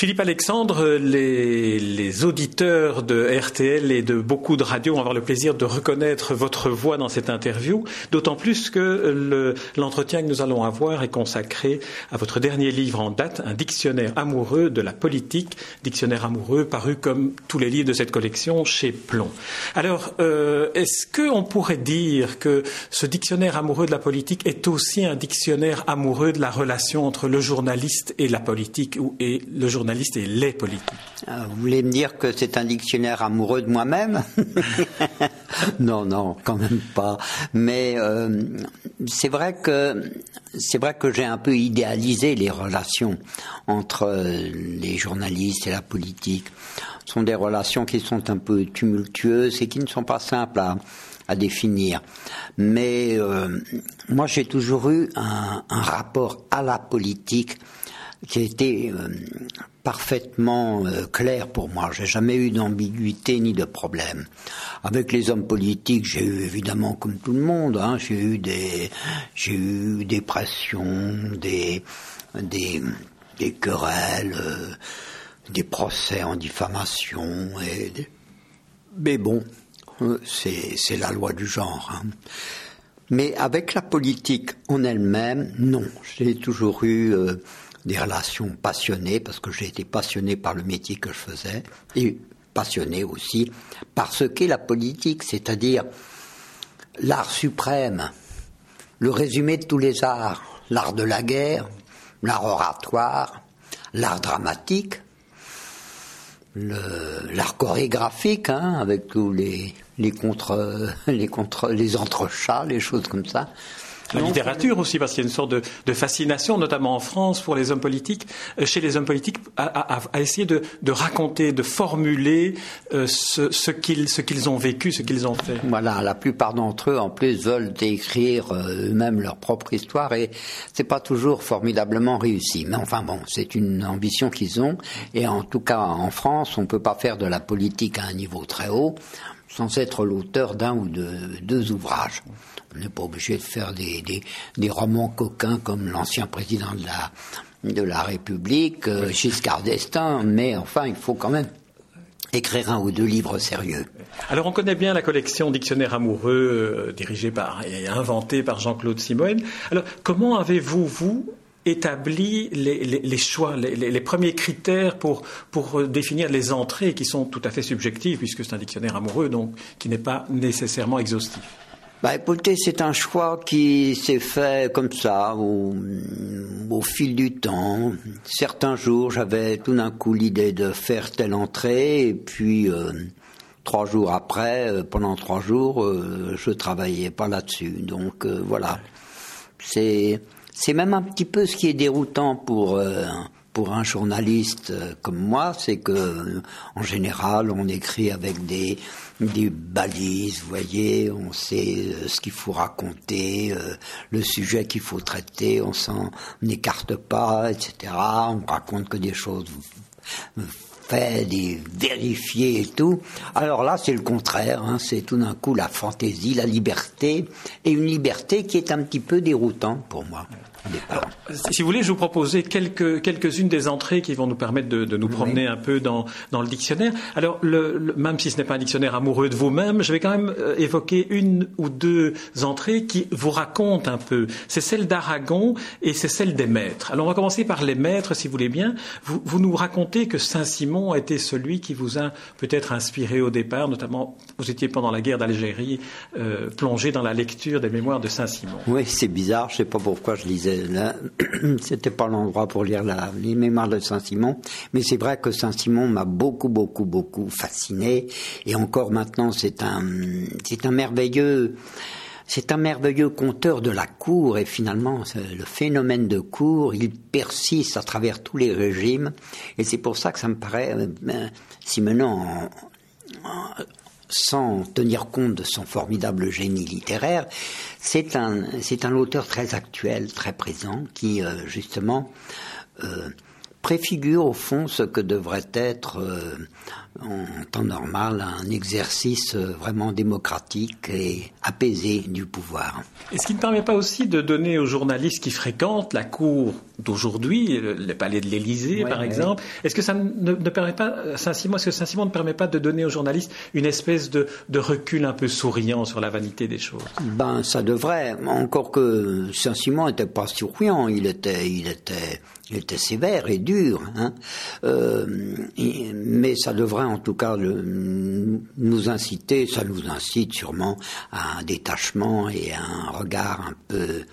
Philippe Alexandre, les, auditeurs de RTL et de beaucoup de radios vont avoir le plaisir de reconnaître votre voix dans cette interview, d'autant plus que l'entretien que nous allons avoir est consacré à votre dernier livre en date, un dictionnaire amoureux de la politique, dictionnaire amoureux paru comme tous les livres de cette collection chez Plomb. Alors, euh, est-ce qu'on pourrait dire que ce dictionnaire amoureux de la politique est aussi un dictionnaire amoureux de la relation entre le journaliste et la politique, et le journaliste journalistes et les politiques. Euh, vous voulez me dire que c'est un dictionnaire amoureux de moi-même? Non, non, quand même pas. Mais euh, c'est vrai que que j'ai un peu idéalisé les relations entre euh, les journalistes et la politique. Ce sont des relations qui sont un peu tumultueuses et qui ne sont pas simples à, définir. Mais moi, j'ai toujours eu un, rapport à la politique qui été euh, parfaitement euh, clair pour moi. J'ai jamais eu d'ambiguïté ni de problème. Avec les hommes politiques, j'ai eu évidemment comme tout le monde, hein, j'ai eu des, j'ai eu des pressions, des, des, querelles, euh, des procès en diffamation. Mais bon, c'est, c'est la loi du genre. Hein. Mais avec la politique en elle-même, non. J'ai toujours eu des relations passionnées, parce que j'ai été passionné par le métier que je faisais, et passionné aussi par ce qu'est la politique, c'est-à-dire l'art suprême, le résumé de tous les arts, l'art de la guerre, l'art oratoire, l'art dramatique, l'art chorégraphique, hein, avec tous les, les contre, les contre, les entrechats, les choses comme ça. La littérature aussi, parce qu'il y a une sorte de, fascination, notamment en France, pour les hommes politiques, euh, chez les hommes politiques, à, essayer de, raconter, de formuler euh, ce, ce qu'ils ont vécu, ce qu'ils ont fait. Voilà, la plupart d'entre eux, en plus, veulent écrire euh, eux-mêmes leur propre histoire, et c'est pas toujours formidablement réussi. Mais enfin bon, c'est une ambition qu'ils ont, et en tout cas en France, on peut pas faire de la politique à un niveau très haut sans être l'auteur d'un ou de deux ouvrages. On n'est pas obligé de faire des, des, romans coquins comme l'ancien président de la, de la République, euh, Giscard d'Estaing, mais enfin, il faut quand même écrire un ou deux livres sérieux. Alors on connaît bien la collection Dictionnaire amoureux euh, dirigée par et inventée par Jean-Claude Simoine. Alors comment avez-vous vous établi les, choix, les, premiers critères pour, pour définir les entrées qui sont tout à fait subjectives puisque c'est un dictionnaire amoureux donc qui n'est pas nécessairement exhaustif bah écoutez, c'est un choix qui s'est fait comme ça, au, fil du temps. Certains jours, j'avais tout d'un coup l'idée de faire telle entrée, et puis euh, trois jours après, euh, pendant trois jours, euh, je travaillais pas là-dessus. Donc voilà, c'est c'est même un petit peu ce qui est déroutant pour pour un journaliste comme moi, c'est que en général, on écrit avec des des balises, vous voyez, on sait euh, ce qu'il faut raconter, euh, le sujet qu'il faut traiter, on s'en écarte pas, etc. On raconte que des choses faites, des vérifiées et tout. Alors là, c'est le contraire, hein, c'est tout d'un coup la fantaisie, la liberté, et une liberté qui est un petit peu déroutante pour moi si vous voulez, je vous proposer quelques, quelques-unes des entrées qui vont nous permettre de, nous promener un peu dans, dans le dictionnaire. Alors, le, même si ce n'est pas un dictionnaire amoureux de vous-même, je vais quand même euh, évoquer une ou deux entrées qui vous racontent un peu. C'est celle d'Aragon et c'est celle des maîtres. Alors, on va commencer par les maîtres, si vous voulez bien. Vous, vous nous racontez que Saint-Simon a été celui qui vous a peut-être inspiré au départ, notamment, vous étiez pendant la guerre d'Algérie euh, plongé dans la lecture des mémoires de Saint-Simon. Oui, c'est bizarre, je ne sais pas pourquoi je lisais c'était pas l'endroit pour lire les mémoires de Saint-Simon, mais c'est vrai que Saint-Simon m'a beaucoup, beaucoup, beaucoup fasciné, et encore maintenant, c'est un, c'est un merveilleux, c'est un merveilleux conteur de la cour, et finalement, le phénomène de cour, il persiste à travers tous les régimes, et c'est pour ça que ça me paraît, euh, ben, si maintenant, sans tenir compte de son formidable génie littéraire, c'est un, c'est un auteur très actuel, très présent, qui euh, justement euh, préfigure au fond ce que devrait être euh, en temps normal un exercice vraiment démocratique et apaisé du pouvoir. Et ce qui ne permet pas aussi de donner aux journalistes qui fréquentent la cour d'aujourd'hui, le, palais de l'Élysée, par exemple. Est-ce que ça ne, permet pas, Saint-Simon, est-ce que Saint-Simon ne permet pas de donner aux journalistes une espèce de, recul un peu souriant sur la vanité des choses? Ben, ça devrait. Encore que Saint-Simon n'était pas souriant, il était, il était, il était sévère et dur. Hein. Euh, mais ça devrait en tout cas nous inciter, ça nous incite sûrement à un détachement et à un regard un peu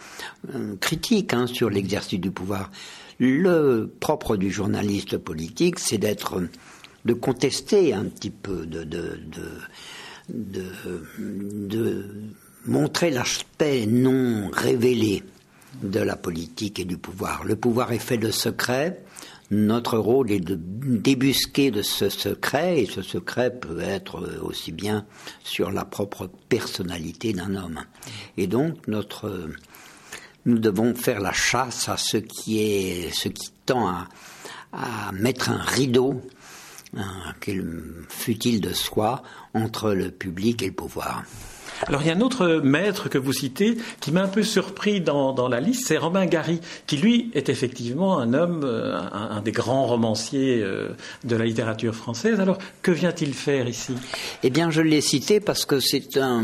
euh, critique hein, sur l'exercice du pouvoir. Le propre du journaliste politique, c'est d'être, de contester un petit peu, de, de, de, de montrer l'aspect non révélé de la politique et du pouvoir. Le pouvoir est fait de secrets. Notre rôle est de débusquer de ce secret, et ce secret peut être aussi bien sur la propre personnalité d'un homme. Et donc, notre, nous devons faire la chasse à ce qui est, ce qui tend à, à mettre un rideau, qu'il fut-il de soi, entre le public et le pouvoir. Alors il y a un autre maître que vous citez qui m'a un peu surpris dans, la liste, c'est Romain Gary, qui lui est effectivement un homme, euh, un, des grands romanciers euh, de la littérature française. Alors que vient-il faire ici? Eh bien je l'ai cité parce que c'est un,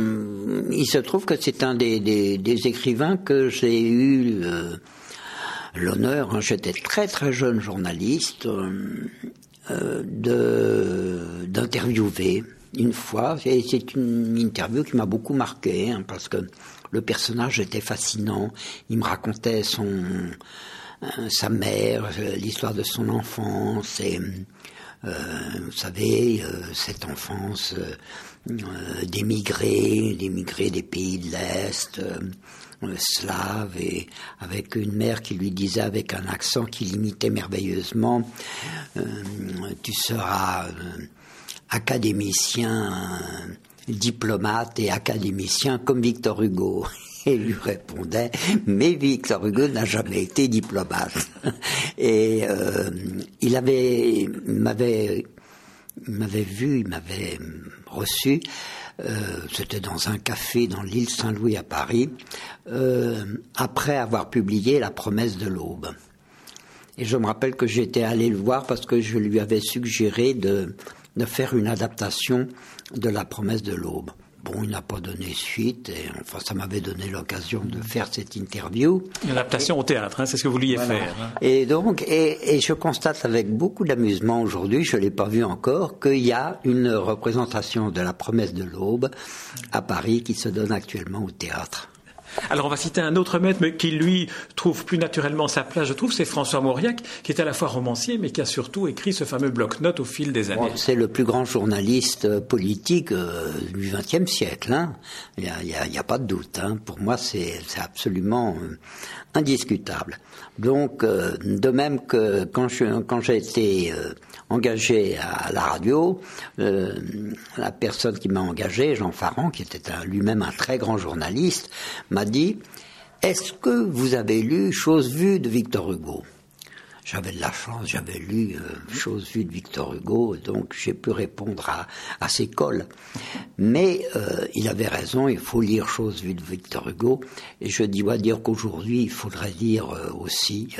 il se trouve que c'est un des, écrivains que j'ai eu euh, l'honneur, hein, j'étais très très jeune journaliste, d'interviewer une fois, c'est une interview qui m'a beaucoup marqué, hein, parce que le personnage était fascinant. Il me racontait son, euh, sa mère, euh, l'histoire de son enfance, et euh, vous savez, cette enfance d'émigrés, d'émigrés des pays de l'Est, slave, et avec une mère qui lui disait avec un accent qui l'imitait merveilleusement, tu seras académicien, diplomate et académicien comme Victor Hugo. Et lui répondait, mais Victor Hugo n'a jamais été diplomate. Et euh, il avait, m'avait, m'avait vu, il m'avait reçu. Euh, c'était dans un café dans l'île Saint-Louis à Paris, euh, après avoir publié La promesse de l'aube. Et je me rappelle que j'étais allé le voir parce que je lui avais suggéré de de faire une adaptation de la promesse de l'aube. Bon, il n'a pas donné suite, et enfin, ça m'avait donné l'occasion de faire cette interview. Une adaptation au théâtre, hein, c'est ce que vous vouliez faire. Hein. Et donc, et, je constate avec beaucoup d'amusement aujourd'hui, je ne l'ai pas vu encore, qu'il y a une représentation de la promesse de l'aube à Paris qui se donne actuellement au théâtre. Alors on va citer un autre maître qui lui trouve plus naturellement sa place, je trouve, c'est François Mauriac, qui est à la fois romancier mais qui a surtout écrit ce fameux bloc-notes au fil des années. c'est le plus grand journaliste euh, politique euh, du XXe siècle, hein. il n'y a, pas de doute. Hein. Pour moi, c'est absolument euh, indiscutable. Donc, de même que quand j'ai été engagé à la radio, la personne qui m'a engagé, Jean Farran, qui était lui-même un très grand journaliste, m'a dit Est-ce que vous avez lu Chose vue de Victor Hugo? J'avais de la chance, j'avais lu euh, Chose vue de Victor Hugo, donc j'ai pu répondre à, à ses cols. Mais euh, il avait raison, il faut lire Chose vue de Victor Hugo. Et je dois dire qu'aujourd'hui, il faudrait dire euh, aussi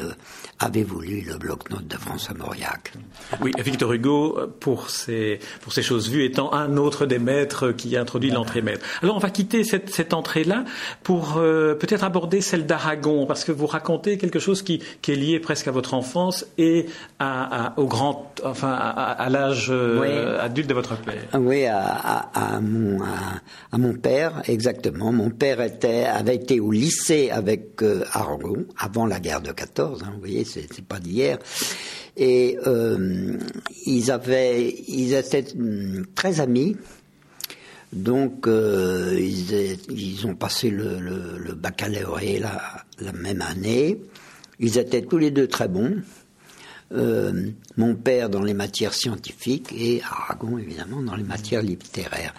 Avez-vous lu le bloc-notes de François Mauriac? Oui, Victor Hugo, pour ses, pour ces choses vues, étant un autre des maîtres qui a introduit l'entrée maître. Alors on va quitter cette, cette entrée-là pour peut-être aborder celle d'Aragon, parce que vous racontez quelque chose qui, qui est lié presque à votre enfance et à, au grand, enfin, à, l'âge euh, adulte de votre père. Oui, à, mon, à, mon père, exactement. Mon père était, avait été au lycée avec euh, Aragon avant la guerre de 14. Hein, vous voyez, c'est pas d'hier. Et euh, ils avaient, ils étaient hum, très amis. Donc, euh, ils, ils, ont passé le, le, le baccalauréat la, la, même année. Ils étaient tous les deux très bons. Euh, mon père dans les matières scientifiques et Aragon évidemment dans les matières littéraires.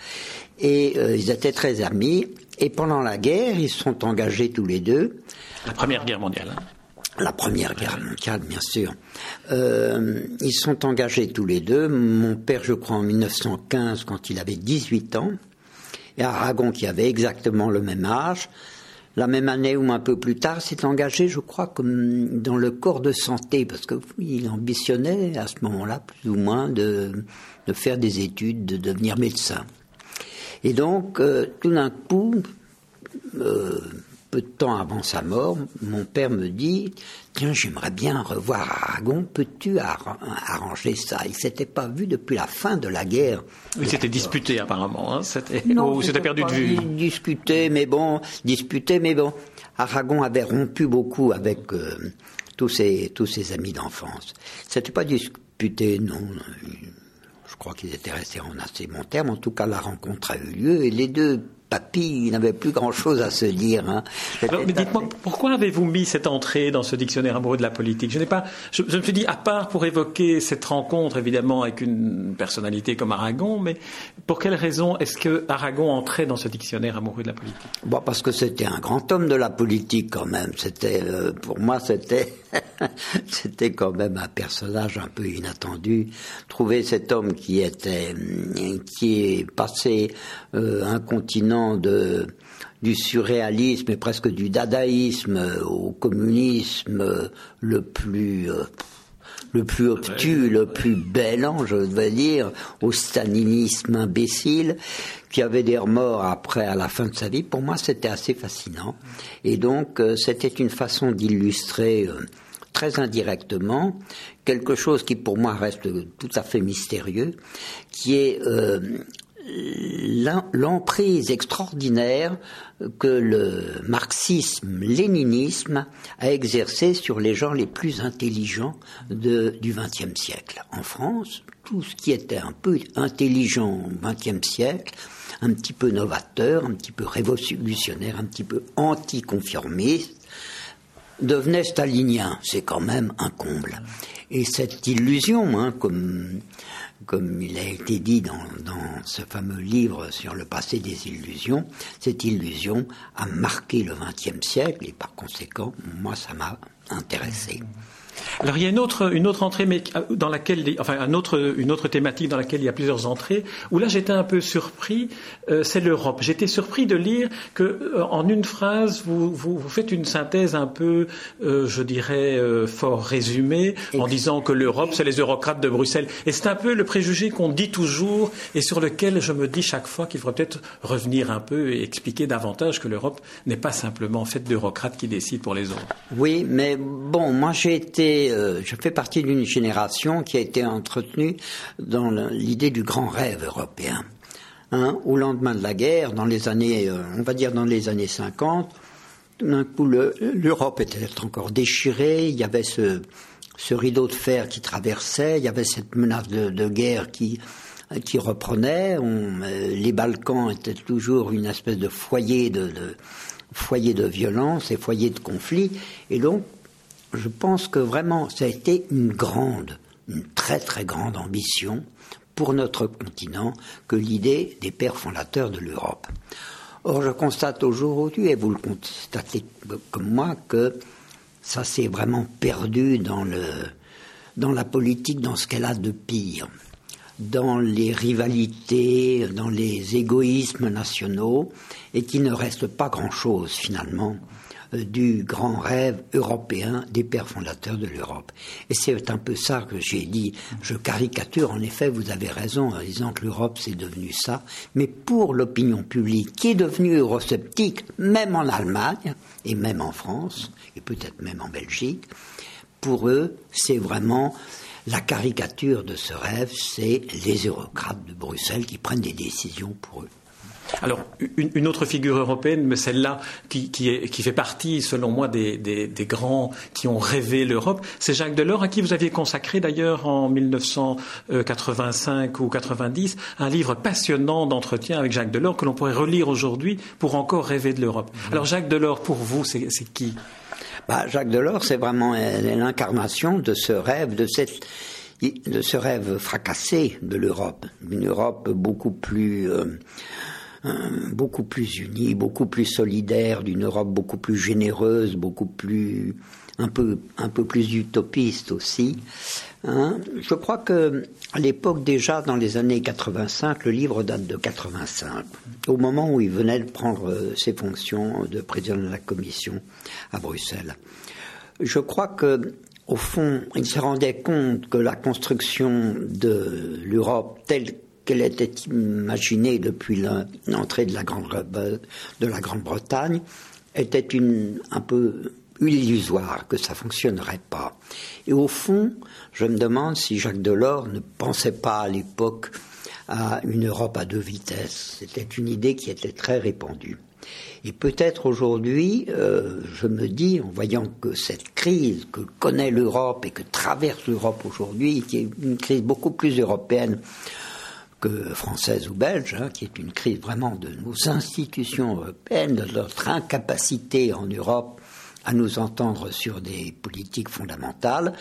Et euh, ils étaient très amis. Et pendant la guerre, ils se sont engagés tous les deux. La Première Guerre mondiale. Hein. La Première Guerre mondiale, bien sûr. Euh, ils sont engagés tous les deux. Mon père, je crois, en 1915, quand il avait 18 ans, et Aragon, qui avait exactement le même âge, la même année ou un peu plus tard, s'est engagé, je crois, dans le corps de santé, parce qu'il ambitionnait à ce moment-là, plus ou moins, de, de faire des études, de devenir médecin. Et donc, euh, tout d'un coup, euh, peu de temps avant sa mort, mon père me dit Tiens, j'aimerais bien revoir Aragon, peux-tu arranger ça? Il s'était pas vu depuis la fin de la guerre. Il s'était disputé apparemment, hein c'était... c'était perdu de vue Disputé, mais bon, disputé, mais bon. Aragon avait rompu beaucoup avec euh, tous, ses, tous ses amis d'enfance. C'était pas disputé, non. Je crois qu'ils étaient restés en assez bon terme. En tout cas, la rencontre a eu lieu et les deux papy, il n'avait plus grand-chose à se dire. Hein. mais dites-moi, pourquoi avez-vous mis cette entrée dans ce dictionnaire amoureux de la politique? Je n'ai pas, je, me suis dit, à part pour évoquer cette rencontre, évidemment, avec une personnalité comme Aragon, mais pour quelle raison est-ce que Aragon entrait dans ce dictionnaire amoureux de la politique? Bon, parce que c'était un grand homme de la politique quand même. C'était, euh, pour moi, c'était, c'était quand même un personnage un peu inattendu. Trouver cet homme qui était, qui est passé euh, un continent de, du surréalisme et presque du dadaïsme au communisme le plus euh, le plus obtus, le plus bêlant, je veux dire, au stalinisme imbécile, qui avait des remords après, à la fin de sa vie, pour moi, c'était assez fascinant. Et donc, euh, c'était une façon d'illustrer euh, très indirectement quelque chose qui, pour moi, reste tout à fait mystérieux, qui est l'emprise extraordinaire que le marxisme-léninisme a exercé sur les gens les plus intelligents du XXe siècle. En France, tout ce qui était un peu intelligent au XXe siècle, un petit peu novateur, un petit peu révolutionnaire, un petit peu anticonformiste, devenait stalinien. C'est quand même un comble. Et cette illusion, hein, comme comme il a été dit dans, ce fameux livre sur le passé des illusions, cette illusion a marqué le XXe siècle et par conséquent, moi, ça m'a intéressé. Alors il y a une autre, une autre entrée, mais euh, dans laquelle, enfin un autre, une autre thématique dans laquelle il y a plusieurs entrées, où là j'étais un peu surpris, euh, c'est l'Europe. J'étais surpris de lire que euh, en une phrase vous, vous, faites une synthèse un peu, je dirais, fort résumée, en disant que l'Europe c'est les eurocrates de Bruxelles. Et c'est un peu le préjugé qu'on dit toujours et sur lequel je me dis chaque fois qu'il faudrait peut-être revenir un peu et expliquer davantage que l'Europe n'est pas simplement faite d'eurocrates qui décident pour les autres. Oui, mais bon, moi j'ai été euh, je fais partie d'une génération qui a été entretenue dans l'idée du grand rêve européen. Hein, au lendemain de la guerre, dans les années, euh, on va dire dans les années 50, tout d'un coup, l'Europe était encore déchirée, il y avait ce, rideau de fer qui traversait, il y avait cette menace de, guerre qui, qui reprenait, euh, les Balkans étaient toujours une espèce de foyer de, de foyer de violence et foyer de conflit, et donc je pense que vraiment, ça a été une grande, une très très grande ambition pour notre continent que l'idée des pères fondateurs de l'Europe. Or, je constate aujourd'hui, et vous le constatez comme moi, que ça s'est vraiment perdu dans, le, dans la politique, dans ce qu'elle a de pire, dans les rivalités, dans les égoïsmes nationaux, et qu'il ne reste pas grand-chose finalement du grand rêve européen des pères fondateurs de l'Europe. Et c'est un peu ça que j'ai dit. Je caricature, en effet, vous avez raison en disant que l'Europe c'est devenu ça, mais pour l'opinion publique qui est devenue eurosceptique, même en Allemagne et même en France, et peut-être même en Belgique, pour eux, c'est vraiment la caricature de ce rêve, c'est les eurocrates de Bruxelles qui prennent des décisions pour eux. Alors, une, autre figure européenne, mais celle-là qui, fait partie, selon moi, des, grands qui ont rêvé l'Europe, c'est Jacques Delors, à qui vous aviez consacré d'ailleurs en 1985 ou 90 un livre passionnant d'entretien avec Jacques Delors que l'on pourrait relire aujourd'hui pour encore rêver de l'Europe. Mmh. Alors, Jacques Delors, pour vous, c'est qui? Bah, Jacques Delors, c'est vraiment l'incarnation de ce rêve, de cette de ce rêve fracassé de l'Europe, une Europe beaucoup plus euh, beaucoup plus unie, beaucoup plus solidaire, d'une Europe beaucoup plus généreuse, beaucoup plus un peu un peu plus utopiste aussi. Hein. Je crois que à l'époque déjà, dans les années 85, le livre date de 85, au moment où il venait de prendre euh, ses fonctions de président de la Commission à Bruxelles. Je crois que au fond, il se rendait compte que la construction de l'Europe telle qu'elle était imaginée depuis l'entrée de la Grande-Bretagne était une, un peu illusoire, que ça fonctionnerait pas. Et au fond, je me demande si Jacques Delors ne pensait pas à l'époque à une Europe à deux vitesses. C'était une idée qui était très répandue. Et peut-être aujourd'hui, euh, je me dis, en voyant que cette crise que connaît l'Europe et que traverse l'Europe aujourd'hui, qui est une crise beaucoup plus européenne française ou belge, hein, qui est une crise vraiment de nos institutions européennes, de notre incapacité en Europe à nous entendre sur des politiques fondamentales,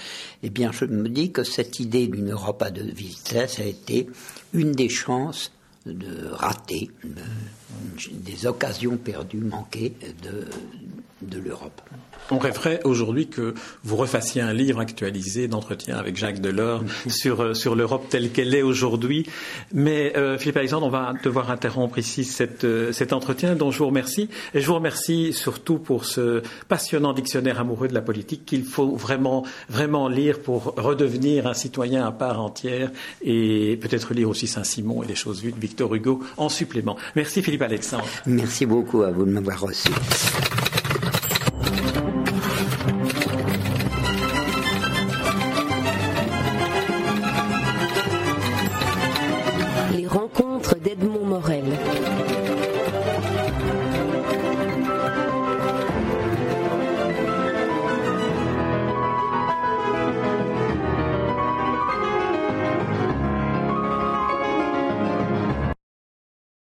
eh bien, je me dis que cette idée d'une Europe à deux vitesses a été une des chances de rater, des occasions perdues, manquées de, de l'Europe. On rêverait aujourd'hui que vous refassiez un livre actualisé d'entretien avec Jacques Delors sur, euh, sur l'Europe telle qu'elle est aujourd'hui. Mais euh, Philippe Alexandre, on va devoir interrompre ici cette, euh, cet entretien dont je vous remercie. Et je vous remercie surtout pour ce passionnant dictionnaire amoureux de la politique qu'il faut vraiment, vraiment lire pour redevenir un citoyen à part entière et peut-être lire aussi Saint-Simon et les choses vues de Victor Hugo en supplément. Merci Philippe Alexandre. Merci beaucoup à vous de m'avoir reçu.